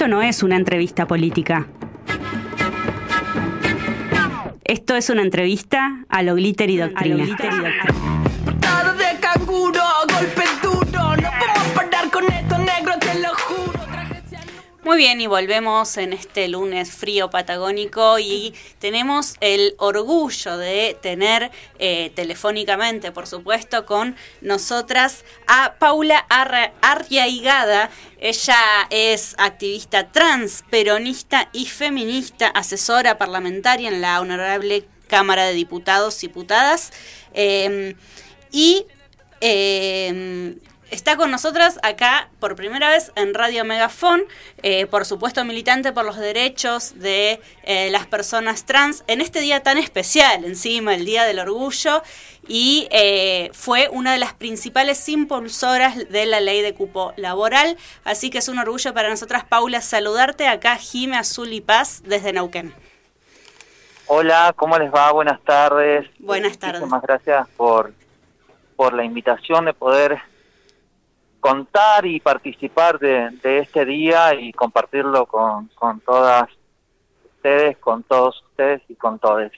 Esto no es una entrevista política. Esto es una entrevista a lo glitter y doctrina. Muy bien, y volvemos en este lunes frío patagónico y tenemos el orgullo de tener eh, telefónicamente, por supuesto, con nosotras a Paula Arriaigada. Ella es activista trans, peronista y feminista, asesora parlamentaria en la Honorable Cámara de Diputados y Diputadas. Em, y em, está con nosotras acá por primera vez en Radio Megafón, eh, por supuesto militante por los derechos de eh, las personas trans, en este día tan especial, encima, el Día del Orgullo, y eh, fue una de las principales impulsoras de la ley de cupo laboral, así que es un orgullo para nosotras, Paula, saludarte acá, Jime Azul y Paz, desde Neuquén. Hola, ¿cómo les va? Buenas tardes. Buenas tardes. Muchas gracias por, por la invitación de poder contar y participar de, este día y compartirlo con, todas ustedes, con todos ustedes y con todos.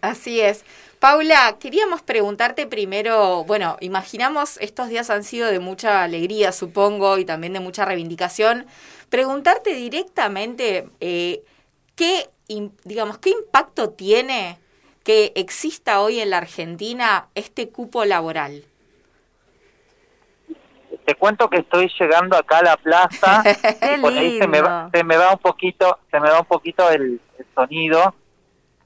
Así es. Paula, queríamos preguntarte primero, bueno, imaginamos estos días han sido de mucha alegría, supongo, y también de mucha reivindicación. Preguntarte directamente eh, qué, digamos, qué impacto tiene que exista hoy en la Argentina este cupo laboral te cuento que estoy llegando acá a la plaza y por ahí se me, va, se me va un poquito se me va un poquito el, sonido.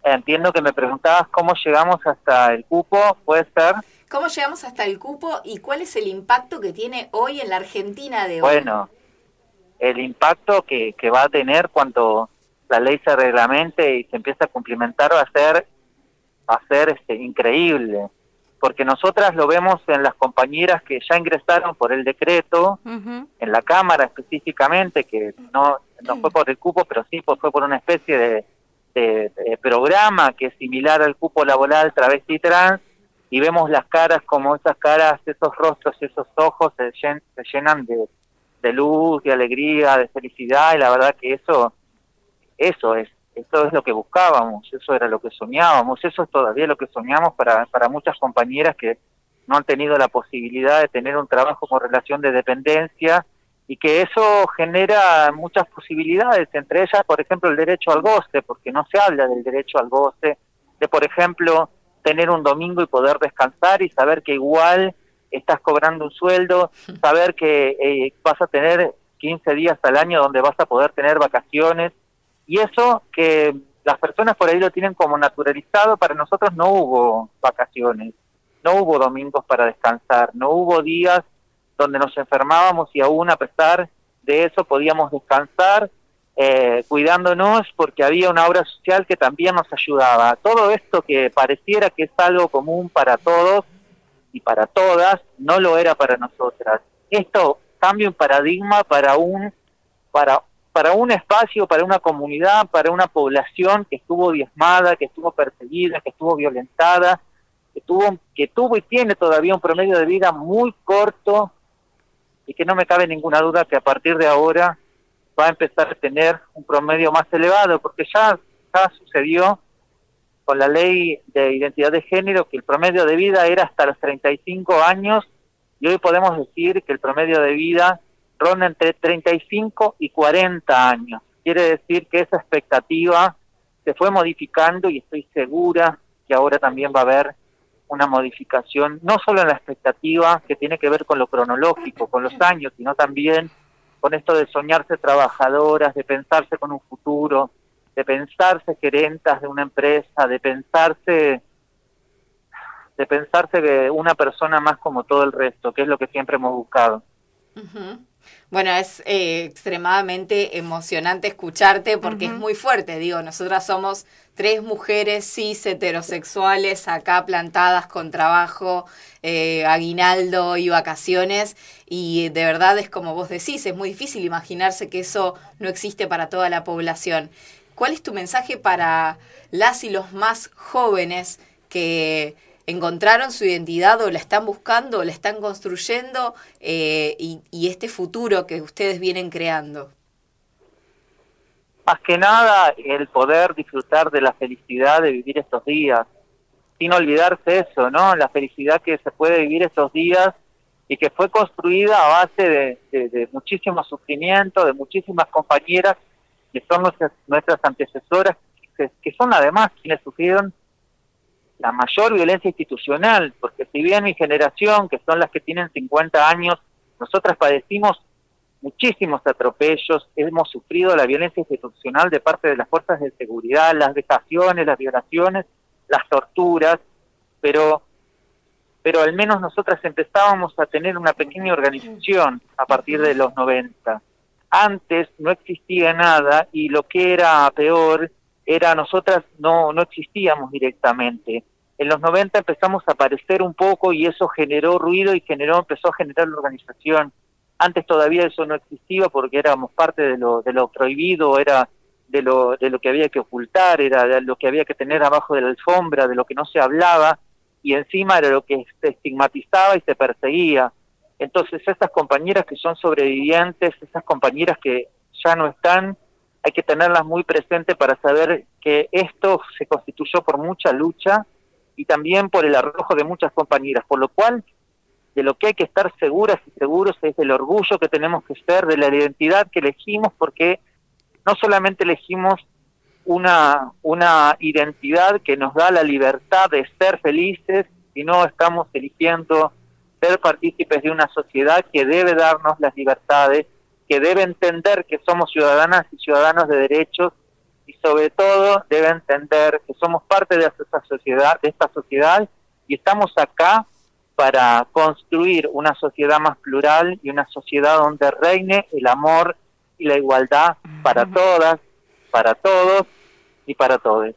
Entiendo que me preguntabas cómo llegamos hasta el cupo puede ser cómo llegamos hasta el cupo y cuál es el impacto que tiene hoy en la Argentina de hoy bueno el impacto que, que va a tener cuando la ley se reglamente y se empieza a cumplimentar va a ser va a ser este increíble porque nosotras lo vemos en las compañeras que ya ingresaron por el decreto, en la Cámara específicamente, que no, no fue por el cupo, pero sí fue por una especie de, programa que es similar al cupo laboral travesti trans, y vemos las caras como esas caras, esos rostros, esos ojos se, se llenan de, de luz, de alegría, de felicidad, y la verdad que eso, eso es eso es lo que buscábamos, eso era lo que soñábamos, eso es todavía lo que soñamos para, para muchas compañeras que no han tenido la posibilidad de tener un trabajo con relación de dependencia y que eso genera muchas posibilidades, entre ellas, por ejemplo, el derecho al goce, porque no se habla del derecho al goce, de, por ejemplo, tener un domingo y poder descansar y saber que igual estás cobrando un sueldo, saber que eh, vas a tener 15 días al año donde vas a poder tener vacaciones, y eso que las personas por ahí lo tienen como naturalizado, para nosotros no hubo vacaciones, no hubo domingos para descansar, no hubo días donde nos enfermábamos y aún a pesar de eso podíamos descansar eh, cuidándonos porque había una obra social que también nos ayudaba. Todo esto que pareciera que es algo común para todos y para todas, no lo era para nosotras. Esto cambia un paradigma para un para para un espacio, para una comunidad, para una población que estuvo diezmada, que estuvo perseguida, que estuvo violentada, que tuvo, que tuvo y tiene todavía un promedio de vida muy corto y que no me cabe ninguna duda que a partir de ahora va a empezar a tener un promedio más elevado, porque ya, ya sucedió con la ley de identidad de género que el promedio de vida era hasta los 35 años y hoy podemos decir que el promedio de vida ronda entre 35 y 40 años. Quiere decir que esa expectativa se fue modificando y estoy segura que ahora también va a haber una modificación, no solo en la expectativa que tiene que ver con lo cronológico, con los años, sino también con esto de soñarse trabajadoras, de pensarse con un futuro, de pensarse gerentas de una empresa, de pensarse de pensarse una persona más como todo el resto, que es lo que siempre hemos buscado. Bueno, es eh, extremadamente emocionante escucharte porque es muy fuerte. Digo, nosotras somos tres mujeres cis heterosexuales acá plantadas con trabajo, eh, aguinaldo y vacaciones. Y de verdad es como vos decís, es muy difícil imaginarse que eso no existe para toda la población. ¿Cuál es tu mensaje para las y los más jóvenes que encontraron su identidad o la están buscando o la están construyendo eh, y, este futuro que ustedes vienen creando? más que nada el poder disfrutar de la felicidad de vivir estos días, sin olvidarse eso, ¿no? La felicidad que se puede vivir estos días y que fue construida a base de, muchísimo sufrimiento, de muchísimas compañeras que son nuestras, nuestras antecesoras, que, que son además quienes sufrieron la mayor violencia institucional, porque si bien mi generación, que son las que tienen 50 años, nosotras padecimos muchísimos atropellos, hemos sufrido la violencia institucional de parte de las fuerzas de seguridad, las vejaciones, las violaciones, las torturas, pero pero al menos nosotras empezábamos a tener una pequeña organización a partir de los 90. Antes no existía nada y lo que era peor era nosotras no, no existíamos directamente. En los 90 empezamos a aparecer un poco y eso generó ruido y generó, empezó a generar la organización. Antes todavía eso no existía porque éramos parte de lo, de lo prohibido, era de lo, de lo que había que ocultar, era de lo que había que tener abajo de la alfombra, de lo que no se hablaba, y encima era lo que se estigmatizaba y se perseguía. Entonces esas compañeras que son sobrevivientes, esas compañeras que ya no están, hay que tenerlas muy presentes para saber que esto se constituyó por mucha lucha y también por el arrojo de muchas compañeras, por lo cual de lo que hay que estar seguras y seguros es del orgullo que tenemos que ser, de la identidad que elegimos, porque no solamente elegimos una, una identidad que nos da la libertad de ser felices, sino estamos eligiendo ser partícipes de una sociedad que debe darnos las libertades, que debe entender que somos ciudadanas y ciudadanos de derechos y sobre todo debe entender que somos parte de esta sociedad, de esta sociedad y estamos acá para construir una sociedad más plural y una sociedad donde reine el amor y la igualdad para todas, para todos y para todos.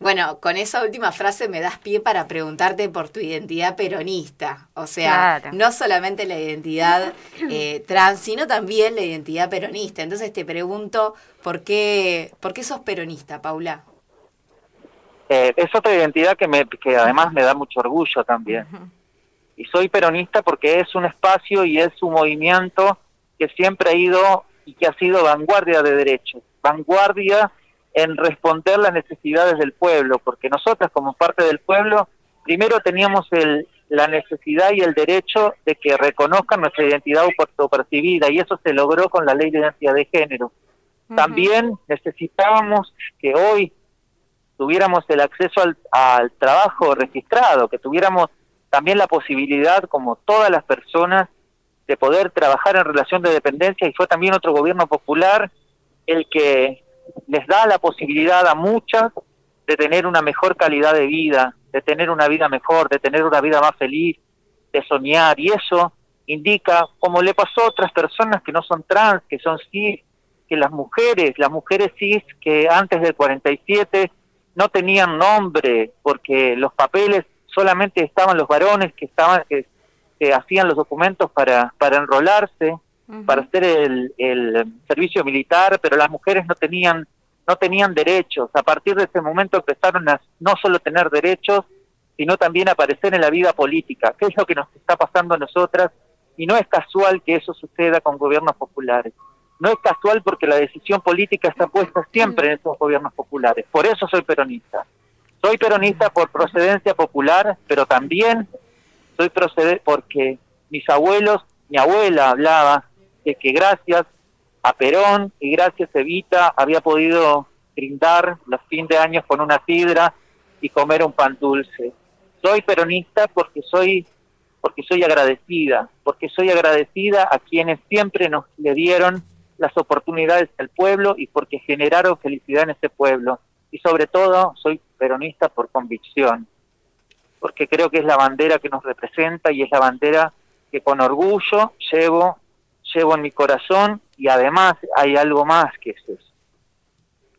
Bueno, con esa última frase me das pie para preguntarte por tu identidad peronista. O sea, no solamente la identidad eh, trans, sino también la identidad peronista. Entonces te pregunto, ¿por qué, por qué sos peronista, Paula? Eh, es otra identidad que, me, que además me da mucho orgullo también. Y soy peronista porque es un espacio y es un movimiento que siempre ha ido y que ha sido vanguardia de derechos, vanguardia en responder las necesidades del pueblo, porque nosotras como parte del pueblo, primero teníamos el, la necesidad y el derecho de que reconozcan nuestra identidad autopercibida, y eso se logró con la ley de identidad de género. También necesitábamos que hoy tuviéramos el acceso al, al trabajo registrado, que tuviéramos también la posibilidad, como todas las personas, de poder trabajar en relación de dependencia, y fue también otro gobierno popular el que les da la posibilidad a muchas de tener una mejor calidad de vida, de tener una vida mejor, de tener una vida más feliz, de soñar, y eso indica, como le pasó a otras personas que no son trans, que son cis, que las mujeres, las mujeres cis que antes del 47 no tenían nombre, porque los papeles solamente estaban los varones que estaban que, hacían los documentos para, para enrolarse, para hacer el, el servicio militar, pero las mujeres no tenían no tenían derechos. A partir de ese momento empezaron a no solo tener derechos, sino también a aparecer en la vida política, que es lo que nos está pasando a nosotras, y no es casual que eso suceda con gobiernos populares. No es casual porque la decisión política está puesta siempre en esos gobiernos populares. Por eso soy peronista. Soy peronista por procedencia popular, pero también soy procedente porque mis abuelos, mi abuela hablaba que gracias a Perón y gracias a Evita había podido brindar los fin de años con una sidra y comer un pan dulce. Soy peronista porque soy porque soy agradecida, porque soy agradecida a quienes siempre nos le dieron las oportunidades del pueblo y porque generaron felicidad en ese pueblo. Y sobre todo soy peronista por convicción, porque creo que es la bandera que nos representa y es la bandera que con orgullo llevo llevo en mi corazón y además hay algo más que es eso.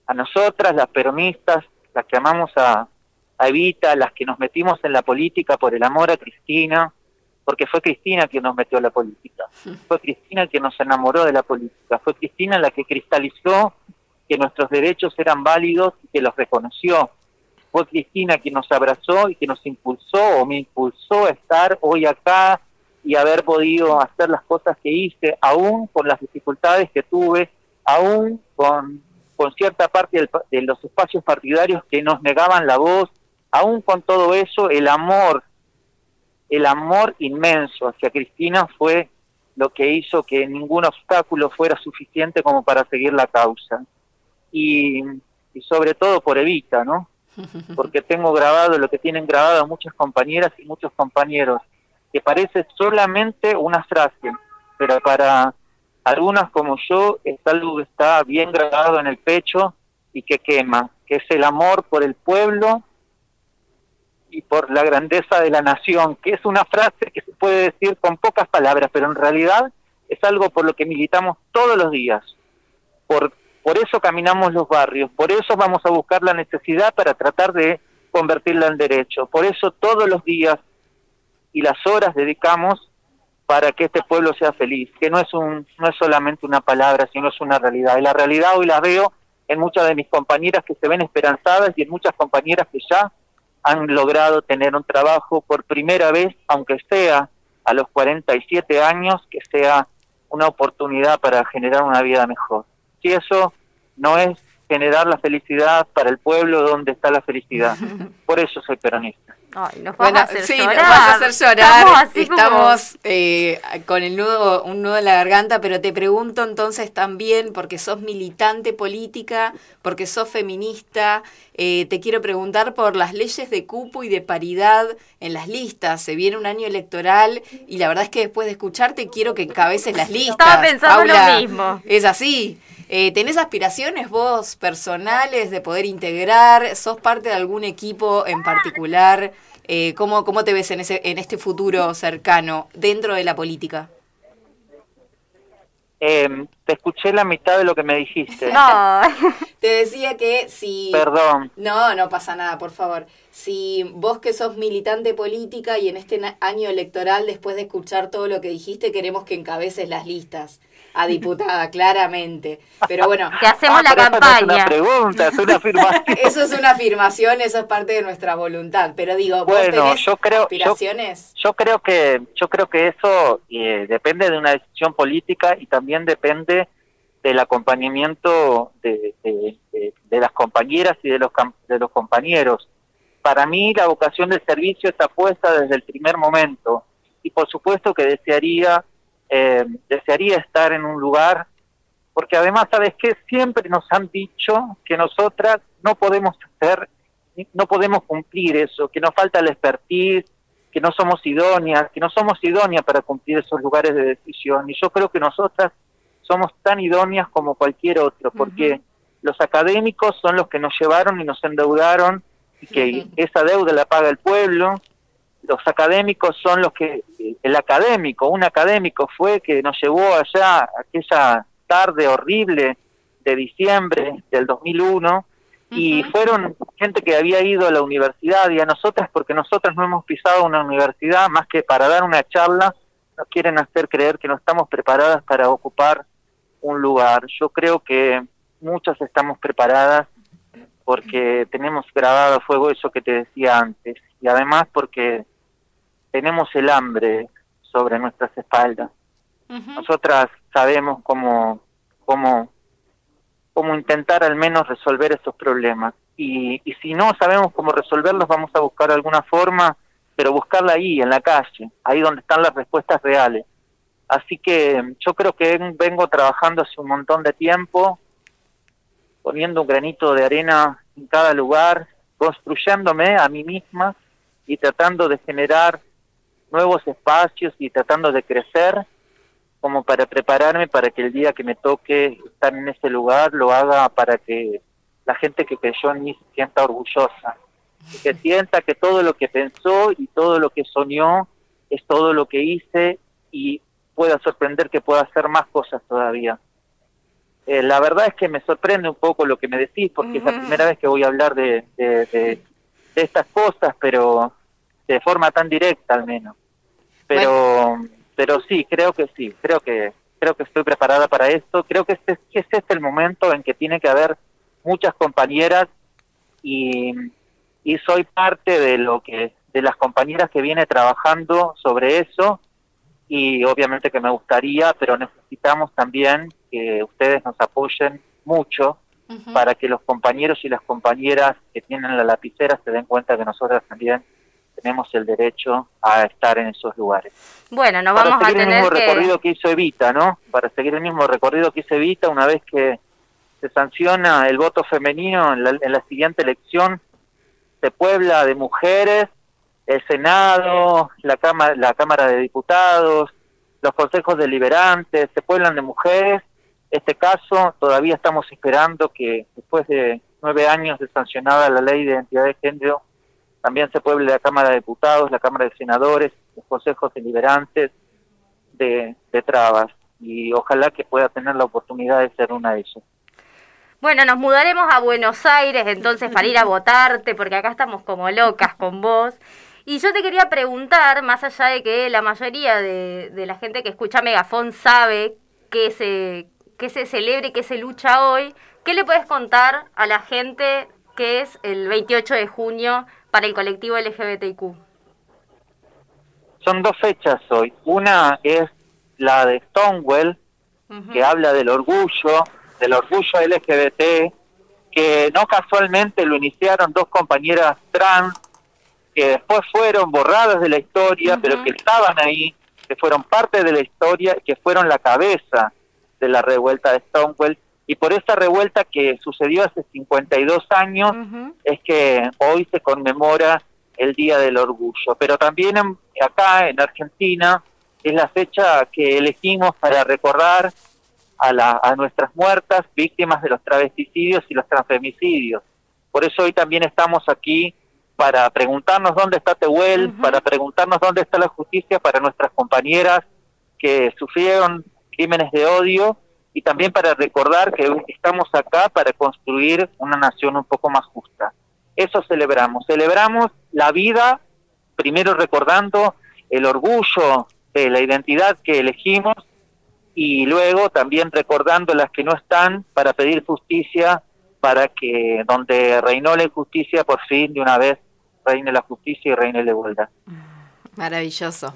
A nosotras, las peronistas, las que amamos a, Evita, las que nos metimos en la política por el amor a Cristina, porque fue Cristina quien nos metió a la política, fue Cristina quien nos enamoró de la política, fue Cristina la que cristalizó que nuestros derechos eran válidos y que los reconoció. Fue Cristina quien nos abrazó y que nos impulsó o me impulsó a estar hoy acá y haber podido hacer las cosas que hice, aún con las dificultades que tuve, aún con, con cierta parte de los espacios partidarios que nos negaban la voz, aún con todo eso, el amor, el amor inmenso hacia Cristina fue lo que hizo que ningún obstáculo fuera suficiente como para seguir la causa. Y, y sobre todo por Evita, ¿no? Porque tengo grabado lo que tienen grabado muchas compañeras y muchos compañeros, que parece solamente una frase, pero para algunas como yo es algo que está bien grabado en el pecho y que quema, que es el amor por el pueblo y por la grandeza de la nación, que es una frase que se puede decir con pocas palabras, pero en realidad es algo por lo que militamos todos los días. Por, por eso caminamos los barrios, por eso vamos a buscar la necesidad para tratar de convertirla en derecho. Por eso todos los días y las horas dedicamos para que este pueblo sea feliz, que no es un no es solamente una palabra, sino es una realidad. Y la realidad hoy la veo en muchas de mis compañeras que se ven esperanzadas y en muchas compañeras que ya han logrado tener un trabajo por primera vez, aunque sea a los 47 años, que sea una oportunidad para generar una vida mejor. Si eso no es generar la felicidad para el pueblo, ¿dónde está la felicidad? Por eso soy peronista. Ay, nos bueno, a hacer sí, llorar. nos vas a hacer llorar. Estamos, eh, con el nudo, un nudo en la garganta, pero te pregunto entonces también, porque sos militante política, porque sos feminista, eh, te quiero preguntar por las leyes de cupo y de paridad en las listas. Se viene un año electoral y la verdad es que después de escucharte quiero que encabeces las listas. Estaba pensando lo mismo. Es así. Eh, ¿Tenés aspiraciones vos personales de poder integrar? ¿Sos parte de algún equipo en particular? Eh, ¿cómo, ¿Cómo te ves en, ese, en este futuro cercano dentro de la política? Eh, te escuché la mitad de lo que me dijiste. No, te decía que si... Perdón. No, no pasa nada, por favor. Si vos que sos militante política y en este año electoral, después de escuchar todo lo que dijiste, queremos que encabeces las listas a diputada, claramente. Pero bueno. Que hacemos la campaña. es una pregunta, es una afirmación. Eso es una afirmación, eso es parte de nuestra voluntad. Pero digo, ¿vos bueno, yo creo, aspiraciones? Yo, creo que, yo creo que eso eh, depende de una decisión política y también depende del acompañamiento de, de, las compañeras y de los, de los compañeros. Para mí la vocación del servicio está puesta desde el primer momento y por supuesto que desearía eh, desearía estar en un lugar, porque además, ¿sabes qué? Siempre nos han dicho que nosotras no podemos hacer, no podemos cumplir eso, que nos falta la expertise, que no somos idóneas, que no somos idóneas para cumplir esos lugares de decisión. Y yo creo que nosotras somos tan idóneas como cualquier otro, porque los académicos son los que nos llevaron y nos endeudaron, y que esa deuda la paga el pueblo, los académicos son los que, el académico, un académico fue que nos llevó allá aquella tarde horrible de diciembre del 2001 y fueron gente que había ido a la universidad y a nosotras porque nosotras no hemos pisado una universidad más que para dar una charla, nos quieren hacer creer que no estamos preparadas para ocupar un lugar. Yo creo que muchas estamos preparadas porque tenemos grabado a fuego eso que te decía antes y además porque tenemos el hambre sobre nuestras espaldas. Nosotras sabemos cómo, cómo, cómo intentar al menos resolver estos problemas. Y, y si no sabemos cómo resolverlos, vamos a buscar alguna forma, pero buscarla ahí, en la calle, ahí donde están las respuestas reales. Así que yo creo que vengo trabajando hace un montón de tiempo, poniendo un granito de arena en cada lugar, construyéndome a mí misma y tratando de generar nuevos espacios y tratando de crecer como para prepararme para que el día que me toque estar en ese lugar lo haga para que la gente que creyó en mí se sienta orgullosa, que sienta que todo lo que pensó y todo lo que soñó es todo lo que hice y pueda sorprender que pueda hacer más cosas todavía. Eh, la verdad es que me sorprende un poco lo que me decís, porque es la primera vez que voy a hablar de, de estas cosas, pero de forma tan directa al menos pero pero sí creo que sí creo que creo que estoy preparada para esto. Creo que este es este el momento en que tiene que haber muchas compañeras y, y soy parte de lo que de las compañeras que viene trabajando sobre eso y obviamente que me gustaría pero necesitamos también que ustedes nos apoyen mucho para que los compañeros y las compañeras que tienen la lapicera se den cuenta que nosotras también tenemos el derecho a estar en esos lugares. Bueno, nos vamos a tener el mismo recorrido que hizo Evita, ¿no? Para seguir el mismo recorrido que hizo Evita, una vez que se sanciona el voto femenino en la, en la siguiente elección, se puebla de mujeres, el Senado, la Cámara, la Cámara de Diputados, los consejos deliberantes, se pueblan de mujeres. Este caso todavía estamos esperando que después de nueve años de sancionada la ley de identidad de género, también se pueble la Cámara de Diputados, la Cámara de Senadores, los consejos deliberantes de, de trabas. Y ojalá que pueda tener la oportunidad de ser una de ellas. Bueno, nos mudaremos a Buenos Aires entonces para ir a votarte, porque acá estamos como locas con vos. Y yo te quería preguntar, más allá de que la mayoría de, la gente que escucha Megafón sabe que se, que se celebra y que se lucha hoy, ¿qué le puedes contar a la gente que es el 28 de junio para el colectivo LGBTQ? Son dos fechas hoy. Una es la de Stonewall, que habla del orgullo, del orgullo LGBT, que no casualmente lo iniciaron dos compañeras trans que después fueron borradas de la historia, pero que estaban ahí, que fueron parte de la historia, que fueron la cabeza de la revuelta de Stonewall. Y por esa revuelta que sucedió hace 52 años es que hoy se conmemora el Día del Orgullo. Pero también acá en Argentina es la fecha que elegimos para recordar a, nuestras muertas, víctimas de los travesticidios y los transfemicidios. Por eso hoy también estamos aquí para preguntarnos dónde está Tehuel, para preguntarnos dónde está la justicia para nuestras compañeras que sufrieron crímenes de odio y también para recordar que estamos acá para construir una nación un poco más justa. Eso celebramos. Celebramos la vida, primero recordando el orgullo de la identidad que elegimos y luego también recordando las que no están para pedir justicia para que donde reinó la injusticia por fin de una vez reine la justicia y reine la igualdad. Maravilloso.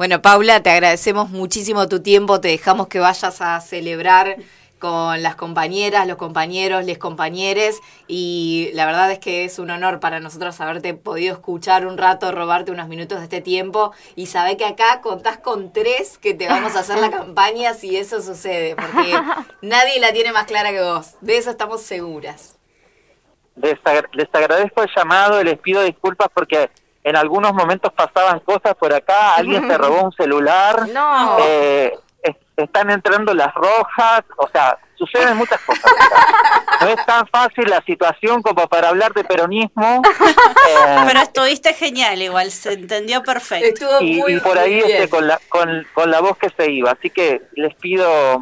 Bueno, Paula, te agradecemos muchísimo tu tiempo, te dejamos que vayas a celebrar con las compañeras, los compañeros, les compañeres. Y la verdad es que es un honor para nosotros haberte podido escuchar un rato, robarte unos minutos de este tiempo. Y saber que acá contás con tres que te vamos a hacer la campaña si eso sucede, porque nadie la tiene más clara que vos, de eso estamos seguras. Les, agradezco el llamado, les pido disculpas porque en algunos momentos pasaban cosas por acá, alguien se robó un celular. No. Eh, están entrando las rojas, o sea, suceden muchas cosas. No es tan fácil la situación como para hablar de peronismo. Eh, Pero estuviste genial, igual, se entendió perfecto. y, por ahí este, con, la, con, con la voz que se iba. Así que les pido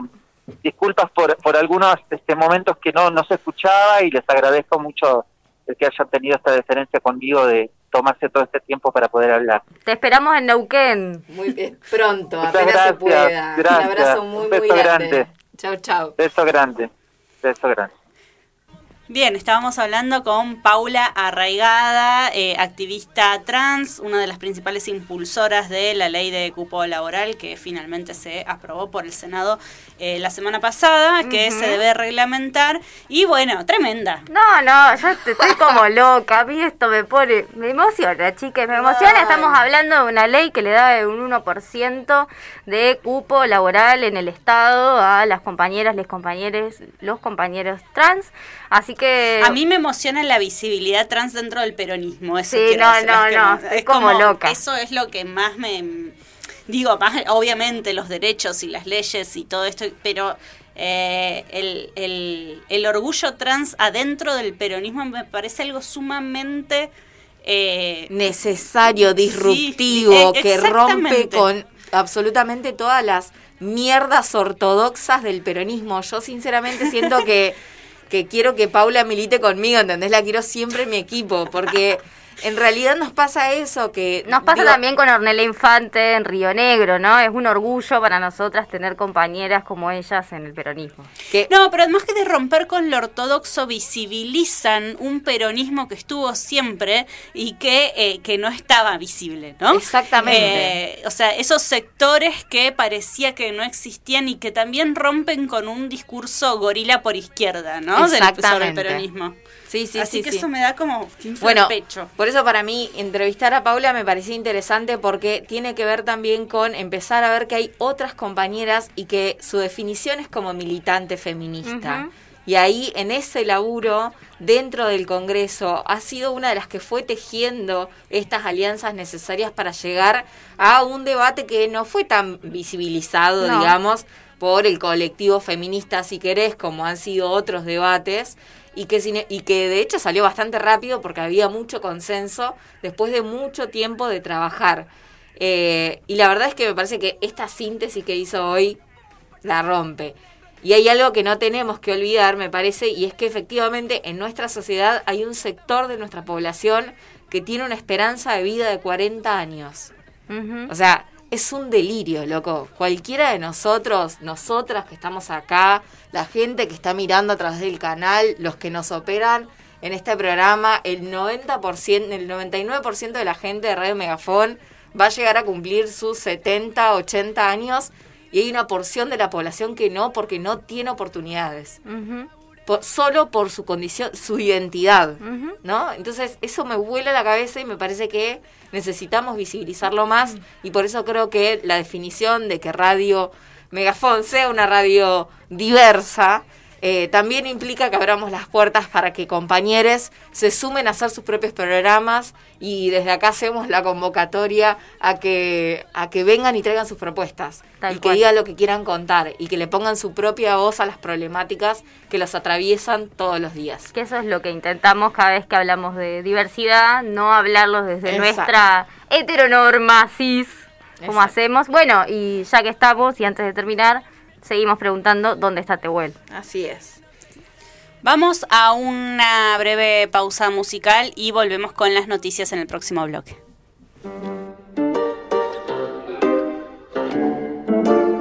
disculpas por, por algunos este, momentos que no, no se escuchaba y les agradezco mucho el que hayan tenido esta deferencia conmigo de tomarse todo este tiempo para poder hablar. Te esperamos en Neuquén. Muy bien, pronto, apenas se pueda. Un abrazo muy, muy grande. grande. Chao, chao. Beso grande. Beso grande. Bien, estábamos hablando con Paula Arraigada, eh, activista trans, una de las principales impulsoras de la ley de cupo laboral que finalmente se aprobó por el Senado eh, la semana pasada, que se debe reglamentar. Y bueno, tremenda. No, no, yo estoy como loca. A mí esto me pone, me emociona, chicas, me emociona. Estamos hablando de una ley que le da un 1% de cupo laboral en el Estado a las compañeras, les compañeros, los compañeros trans. Así que... A mí me emociona la visibilidad trans dentro del peronismo. Eso sí, no, no, no, es como, loca. Eso es lo que más me... Digo, más obviamente los derechos y las leyes y todo esto, pero eh, el, el, orgullo trans adentro del peronismo me parece algo sumamente... Eh, Necesario, disruptivo, e, que rompe con absolutamente todas las mierdas ortodoxas del peronismo. Yo sinceramente siento que que quiero que Paula milite conmigo, ¿entendés? La quiero siempre en mi equipo, porque en realidad nos pasa eso que... Nos pasa también con Ornella Infante en Río Negro, ¿no? Es un orgullo para nosotras tener compañeras como ellas en el peronismo. No, pero además que de romper con lo ortodoxo visibilizan un peronismo que estuvo siempre y que, eh, que no estaba visible, ¿no? Exactamente. Eh, o sea, esos sectores que parecía que no existían y que también rompen con un discurso gorila por izquierda, ¿no? Exactamente. Del, peronismo. Sí, sí, Así sí, que sí. eso me da como bueno, el pecho. Por eso para mí entrevistar a Paula me parecía interesante porque tiene que ver también con empezar a ver que hay otras compañeras y que su definición es como militante feminista. Ujú. Y ahí en ese laburo dentro del Congreso ha sido una de las que fue tejiendo estas alianzas necesarias para llegar a un debate que no fue tan visibilizado, No. digamos, por el colectivo feminista, si querés, como han sido otros debates, y que, sin- y que de hecho salió bastante rápido porque había mucho consenso después de mucho tiempo de trabajar. Eh, y la verdad es que me parece que esta síntesis que hizo hoy la rompe. Y hay algo que no tenemos que olvidar, me parece, y es que efectivamente en nuestra sociedad hay un sector de nuestra población que tiene una esperanza de vida de 40 años. O sea, es un delirio, loco. Cualquiera de nosotros, nosotras que estamos acá, la gente que está mirando a través del canal, los que nos operan en este programa, el 90%, el 99% de la gente de Radio Megafón va a llegar a cumplir sus 70, 80 años y hay una porción de la población que no, porque no tiene oportunidades. Por- solo por su condición, su identidad. ¿no? Entonces eso me vuela la cabeza y me parece que necesitamos visibilizarlo más y por eso creo que la definición de que Radio Megafón sea una radio diversa eh, también implica que abramos las puertas para que compañeros se sumen a hacer sus propios programas y desde acá hacemos la convocatoria a que a que vengan y traigan sus propuestas Tal y que digan lo que quieran contar y que le pongan su propia voz a las problemáticas que los atraviesan todos los días. Que eso es lo que intentamos cada vez que hablamos de diversidad, no hablarlos desde Exacto. nuestra heteronorma cis, como Exacto. hacemos. Bueno, y ya que estamos, y antes de terminar, seguimos preguntando dónde está Tehuel. Así es. Vamos a una breve pausa musical y volvemos con las noticias en el próximo bloque.